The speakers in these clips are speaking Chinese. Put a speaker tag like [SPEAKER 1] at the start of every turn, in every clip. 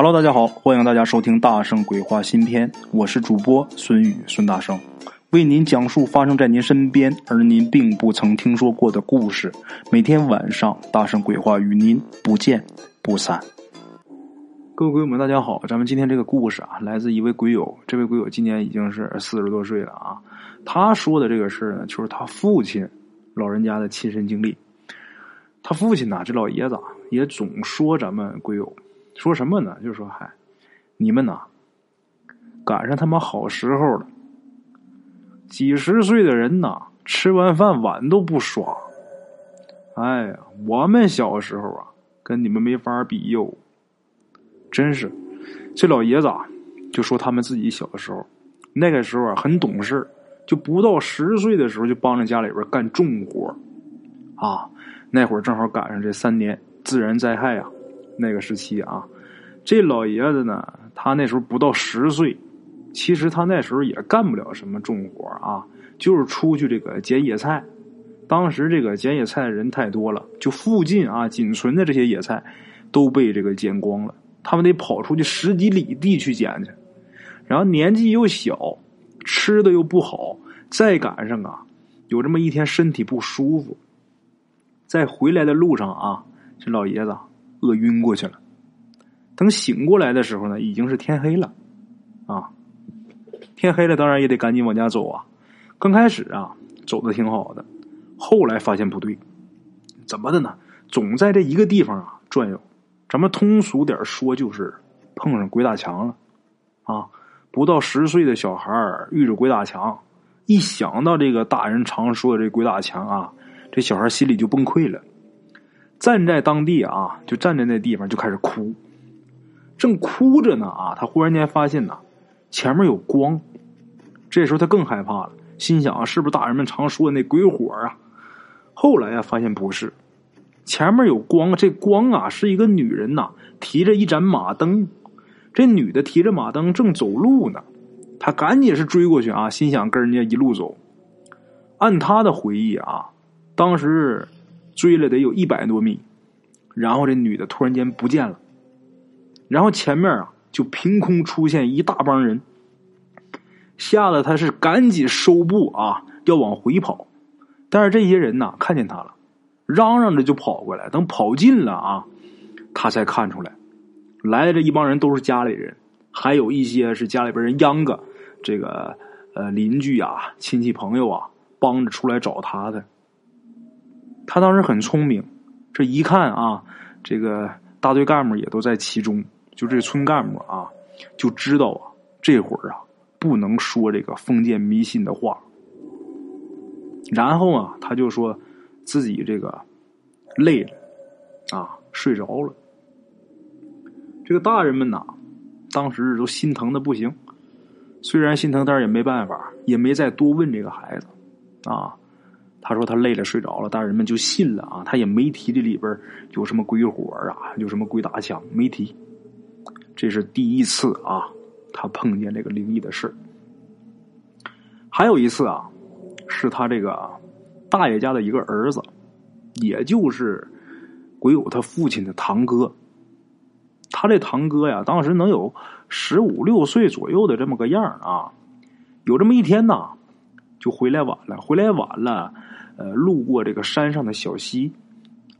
[SPEAKER 1] Hello，大家好，欢迎大家收听《大圣鬼话》新篇，我是主播孙宇孙大圣，为您讲述发生在您身边而您并不曾听说过的故事。每天晚上，大圣鬼话与您不见不散。各位鬼友们，大家好，咱们今天这个故事啊，来自一位鬼友，这位鬼友今年已经是四十多岁了啊。他说的这个事儿呢，就是他父亲老人家的亲身经历。他父亲呐，这老爷子也总说咱们鬼友。说什么呢？就说嗨，你们呐，赶上他妈好时候了。几十岁的人呐，吃完饭碗都不刷。哎呀，我们小时候啊，跟你们没法比哟。真是，这老爷子啊，就说他们自己小的时候，那个时候啊很懂事就不到十岁的时候就帮着家里边干重活啊。那会儿正好赶上这三年自然灾害啊。那个时期啊，这老爷子呢，他那时候不到十岁，其实他那时候也干不了什么重活啊，就是出去这个捡野菜。当时这个捡野菜的人太多了，就附近啊仅存的这些野菜都被这个捡光了，他们得跑出去十几里地去捡去。然后年纪又小，吃的又不好，再赶上啊有这么一天身体不舒服，在回来的路上啊，这老爷子。饿晕过去了，等醒过来的时候呢，已经是天黑了，啊，天黑了，当然也得赶紧往家走啊。刚开始啊，走的挺好的，后来发现不对，怎么的呢？总在这一个地方啊转悠，咱们通俗点说，就是碰上鬼打墙了，啊，不到十岁的小孩遇着鬼打墙，一想到这个大人常说的这鬼打墙啊，这小孩心里就崩溃了。站在当地啊，就站在那地方就开始哭，正哭着呢啊，他忽然间发现呐，前面有光，这时候他更害怕了，心想啊是不是大人们常说的那鬼火啊？后来呀，发现不是，前面有光，这光啊是一个女人呐，提着一盏马灯，这女的提着马灯正走路呢，他赶紧是追过去啊，心想跟人家一路走。按他的回忆啊，当时。追了得有一百多米，然后这女的突然间不见了，然后前面啊就凭空出现一大帮人，吓得他是赶紧收步啊，要往回跑，但是这些人呐看见他了，嚷嚷着就跑过来，等跑近了啊，他才看出来，来的这一帮人都是家里人，还有一些是家里边人秧歌，这个呃邻居啊、亲戚朋友啊帮着出来找他的。他当时很聪明，这一看啊，这个大队干部也都在其中，就这村干部啊，就知道啊，这会儿啊不能说这个封建迷信的话。然后啊，他就说自己这个累了啊，睡着了。这个大人们呐，当时都心疼的不行，虽然心疼，但是也没办法，也没再多问这个孩子啊。他说他累了睡着了，大人们就信了啊。他也没提这里边有什么鬼火啊，有什么鬼打墙，没提。这是第一次啊，他碰见这个灵异的事还有一次啊，是他这个大爷家的一个儿子，也就是鬼友他父亲的堂哥。他这堂哥呀，当时能有十五六岁左右的这么个样啊。有这么一天呐，就回来晚了，回来晚了。呃，路过这个山上的小溪，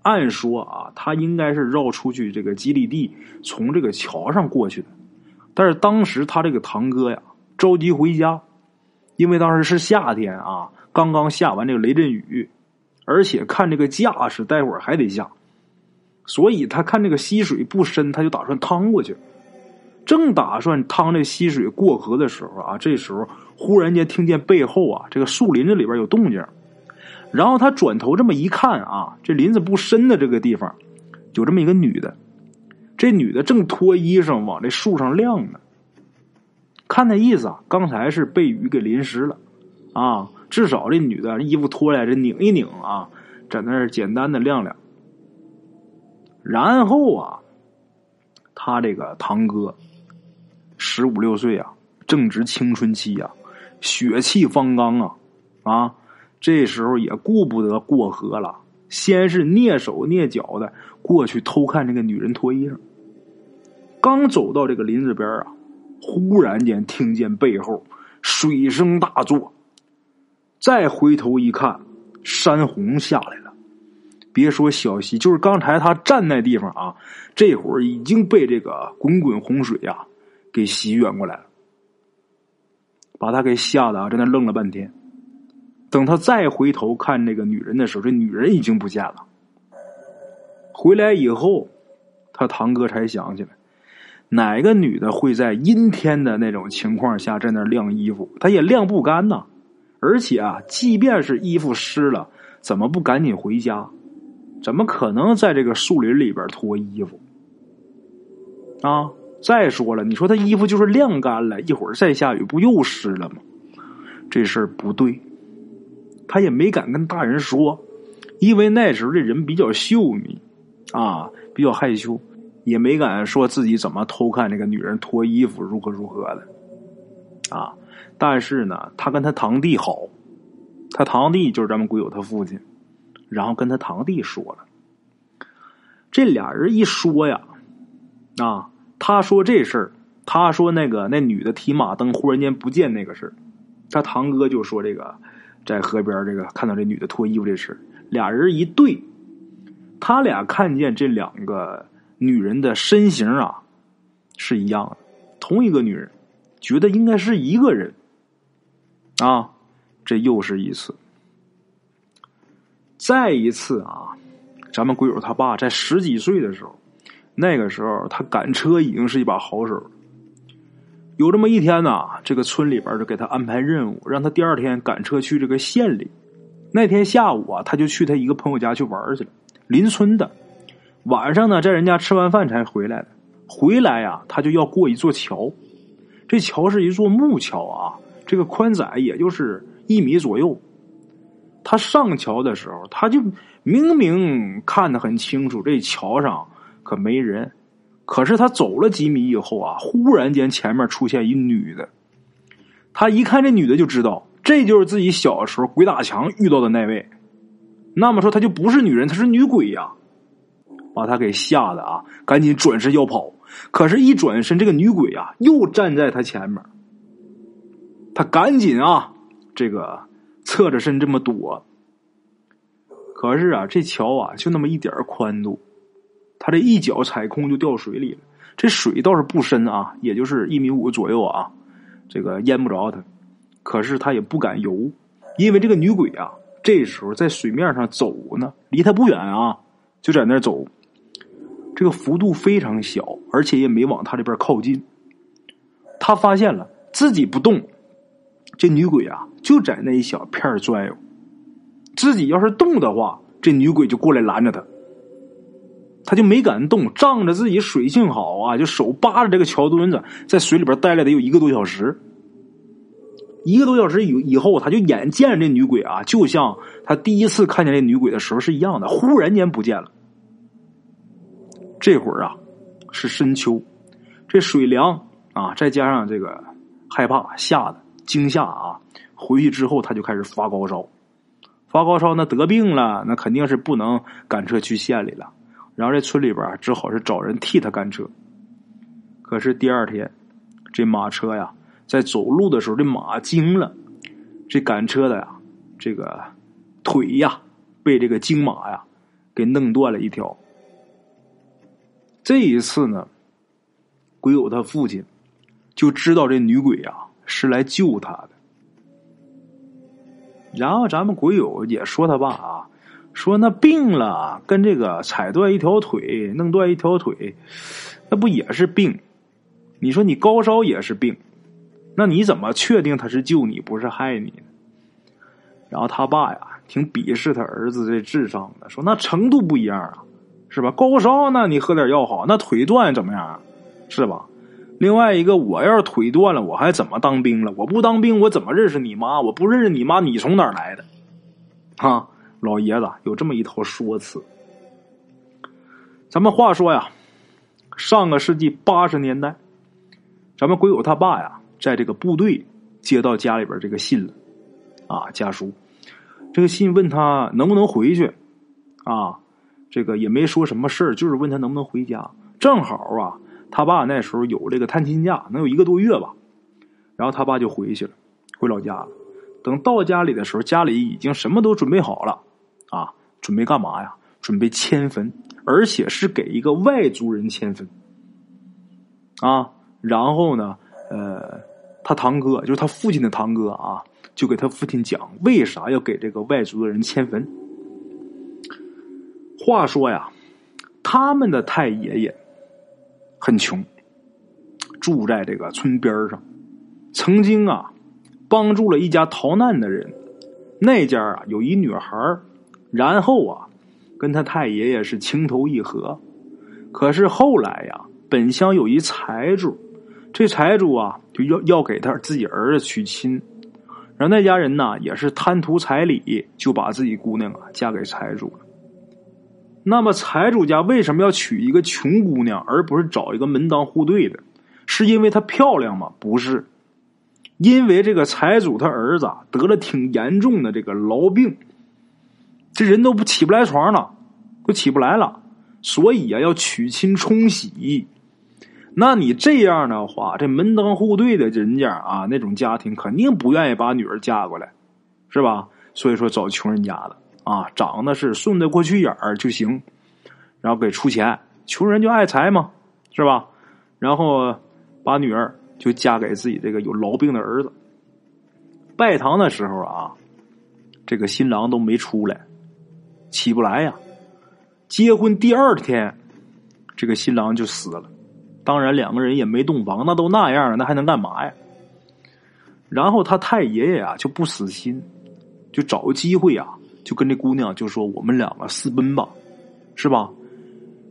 [SPEAKER 1] 按说啊，他应该是绕出去这个基地地，从这个桥上过去的。但是当时他这个堂哥呀，着急回家，因为当时是夏天啊，刚刚下完这个雷阵雨，而且看这个架势，待会儿还得下，所以他看这个溪水不深，他就打算趟过去。正打算趟这溪水过河的时候啊，这时候忽然间听见背后啊，这个树林子里边有动静。然后他转头这么一看啊，这林子不深的这个地方，有这么一个女的，这女的正脱衣裳往这树上晾呢。看那意思啊，刚才是被雨给淋湿了，啊，至少这女的衣服脱下来这拧一拧啊，在那儿简单的晾晾。然后啊，他这个堂哥十五六岁啊，正值青春期呀，血气方刚啊，啊。这时候也顾不得过河了，先是蹑手蹑脚的过去偷看这个女人脱衣裳。刚走到这个林子边啊，忽然间听见背后水声大作，再回头一看，山洪下来了。别说小溪，就是刚才他站那地方啊，这会儿已经被这个滚滚洪水呀给席卷过来了，把他给吓得啊，在那愣了半天。等他再回头看那个女人的时候，这女人已经不见了。回来以后，他堂哥才想起来，哪个女的会在阴天的那种情况下在那晾衣服？她也晾不干呐。而且啊，即便是衣服湿了，怎么不赶紧回家？怎么可能在这个树林里边脱衣服？啊！再说了，你说他衣服就是晾干了，一会儿再下雨，不又湿了吗？这事儿不对，他也没敢跟大人说，因为那时候这人比较秀 mỹ，啊，比较害羞，也没敢说自己怎么偷看那个女人脱衣服，如何如何的，啊！但是呢，他跟他堂弟好，他堂弟就是咱们鬼友他父亲。然后跟他堂弟说了，这俩人一说呀，啊，他说这事儿，他说那个那女的提马灯忽然间不见那个事儿，他堂哥就说这个在河边这个看到这女的脱衣服这事儿俩人一对，他俩看见这两个女人的身形啊是一样的，同一个女人，觉得应该是一个人，啊，这又是一次。再一次啊，咱们鬼友他爸在十几岁的时候，那个时候他赶车已经是一把好手。有这么一天呢，这个村里边就给他安排任务，让他第二天赶车去这个县里。那天下午啊，他就去他一个朋友家去玩去了，邻村的。晚上呢，在人家吃完饭才回来的。回来呀，他就要过一座桥，这桥是一座木桥啊，这个宽窄也就是一米左右。他上桥的时候，他就明明看得很清楚，这桥上可没人。可是他走了几米以后啊，忽然间前面出现一女的。他一看这女的，就知道这就是自己小时候鬼打墙遇到的那位。那么说，她就不是女人，她是女鬼呀！把他给吓得啊，赶紧转身要跑。可是，一转身，这个女鬼啊，又站在他前面。他赶紧啊，这个。侧着身这么躲，可是啊，这桥啊就那么一点宽度，他这一脚踩空就掉水里了。这水倒是不深啊，也就是一米五左右啊，这个淹不着他。可是他也不敢游，因为这个女鬼啊，这时候在水面上走呢，离他不远啊，就在那走。这个幅度非常小，而且也没往他这边靠近。他发现了自己不动。这女鬼啊，就在那一小片转悠。自己要是动的话，这女鬼就过来拦着他。他就没敢动，仗着自己水性好啊，就手扒着这个桥墩子，在水里边待了得有一个多小时。一个多小时以以后，他就眼见着这女鬼啊，就像他第一次看见这女鬼的时候是一样的，忽然间不见了。这会儿啊，是深秋，这水凉啊，再加上这个害怕吓的。惊吓啊！回去之后他就开始发高烧，发高烧那得病了，那肯定是不能赶车去县里了。然后这村里边只好是找人替他赶车。可是第二天，这马车呀，在走路的时候，这马惊了，这赶车的呀，这个腿呀，被这个惊马呀给弄断了一条。这一次呢，鬼友他父亲就知道这女鬼呀。是来救他的，然后咱们鬼友也说他爸啊，说那病了，跟这个踩断一条腿、弄断一条腿，那不也是病？你说你高烧也是病，那你怎么确定他是救你不是害你呢？然后他爸呀，挺鄙视他儿子这智商的，说那程度不一样啊，是吧？高烧那你喝点药好，那腿断怎么样？是吧？另外一个，我要是腿断了，我还怎么当兵了？我不当兵，我怎么认识你妈？我不认识你妈，你从哪儿来的？啊，老爷子有这么一套说辞。咱们话说呀，上个世纪八十年代，咱们鬼友他爸呀，在这个部队接到家里边这个信了，啊，家书。这个信问他能不能回去，啊，这个也没说什么事儿，就是问他能不能回家。正好啊。他爸那时候有这个探亲假，能有一个多月吧。然后他爸就回去了，回老家了。等到家里的时候，家里已经什么都准备好了啊，准备干嘛呀？准备迁坟，而且是给一个外族人迁坟啊。然后呢，呃，他堂哥就是他父亲的堂哥啊，就给他父亲讲为啥要给这个外族的人迁坟。话说呀，他们的太爷爷很穷，住在这个村边上。曾经啊，帮助了一家逃难的人，那家啊有一女孩然后啊，跟他太爷爷是情投意合。可是后来呀，本乡有一财主，这财主啊就要要给他自己儿子娶亲，然后那家人呢也是贪图彩礼，就把自己姑娘啊嫁给财主了。那么财主家为什么要娶一个穷姑娘，而不是找一个门当户对的？是因为她漂亮吗？不是，因为这个财主他儿子得了挺严重的这个痨病，这人都不起不来床了，都起不来了，所以啊要娶亲冲喜。那你这样的话，这门当户对的人家啊，那种家庭肯定不愿意把女儿嫁过来，是吧？所以说找穷人家的。啊，长得是顺得过去眼儿就行，然后给出钱，穷人就爱财嘛，是吧？然后把女儿就嫁给自己这个有痨病的儿子。拜堂的时候啊，这个新郎都没出来，起不来呀。结婚第二天，这个新郎就死了。当然，两个人也没洞房，那都那样了，那还能干嘛呀？然后他太爷爷啊就不死心，就找个机会啊。就跟这姑娘就说：“我们两个私奔吧，是吧？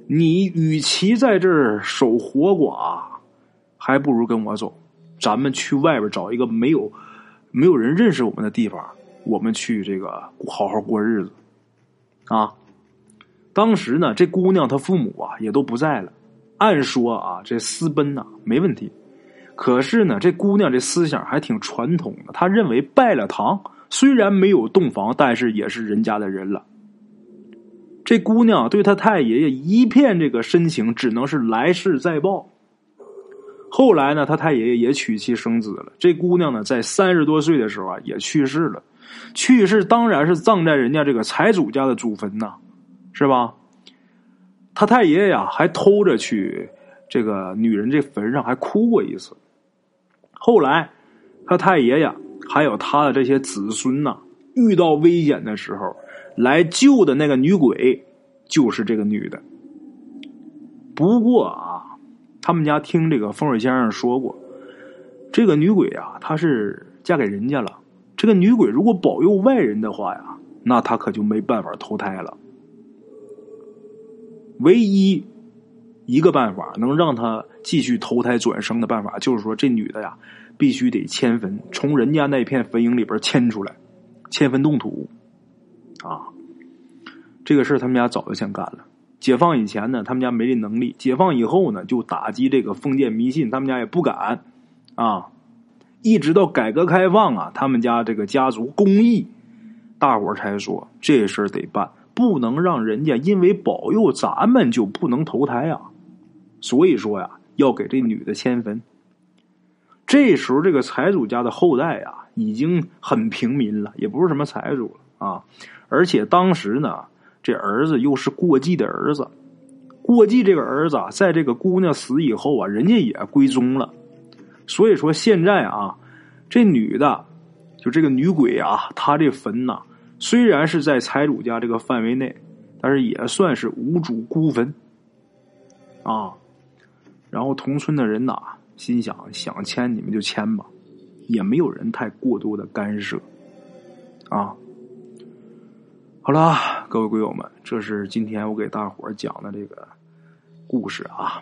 [SPEAKER 1] 你与其在这儿守活寡，还不如跟我走。咱们去外边找一个没有没有人认识我们的地方，我们去这个好好过日子。”啊，当时呢，这姑娘她父母啊也都不在了。按说啊，这私奔呐没问题，可是呢，这姑娘这思想还挺传统的，她认为拜了堂。虽然没有洞房，但是也是人家的人了。这姑娘对她太爷爷一片这个深情，只能是来世再报。后来呢，他太爷爷也娶妻生子了。这姑娘呢，在三十多岁的时候啊，也去世了。去世当然是葬在人家这个财主家的祖坟呐，是吧？他太爷爷呀，还偷着去这个女人这坟上还哭过一次。后来，他太爷爷。还有他的这些子孙呐，遇到危险的时候，来救的那个女鬼，就是这个女的。不过啊，他们家听这个风水先生说过，这个女鬼啊，她是嫁给人家了。这个女鬼如果保佑外人的话呀，那她可就没办法投胎了。唯一一个办法能让她继续投胎转生的办法，就是说这女的呀。必须得迁坟，从人家那片坟茔里边迁出来，迁坟动土，啊，这个事他们家早就想干了。解放以前呢，他们家没这能力；解放以后呢，就打击这个封建迷信，他们家也不敢，啊，一直到改革开放啊，他们家这个家族公益，大伙才说这事儿得办，不能让人家因为保佑咱们就不能投胎啊。所以说呀，要给这女的迁坟。这时候，这个财主家的后代啊，已经很平民了，也不是什么财主了啊。而且当时呢，这儿子又是过继的儿子，过继这个儿子，在这个姑娘死以后啊，人家也归宗了。所以说，现在啊，这女的，就这个女鬼啊，她这坟呐，虽然是在财主家这个范围内，但是也算是无主孤坟啊。然后同村的人呐。心想想签你们就签吧，也没有人太过多的干涉，啊，好了，各位鬼友们，这是今天我给大伙讲的这个故事啊。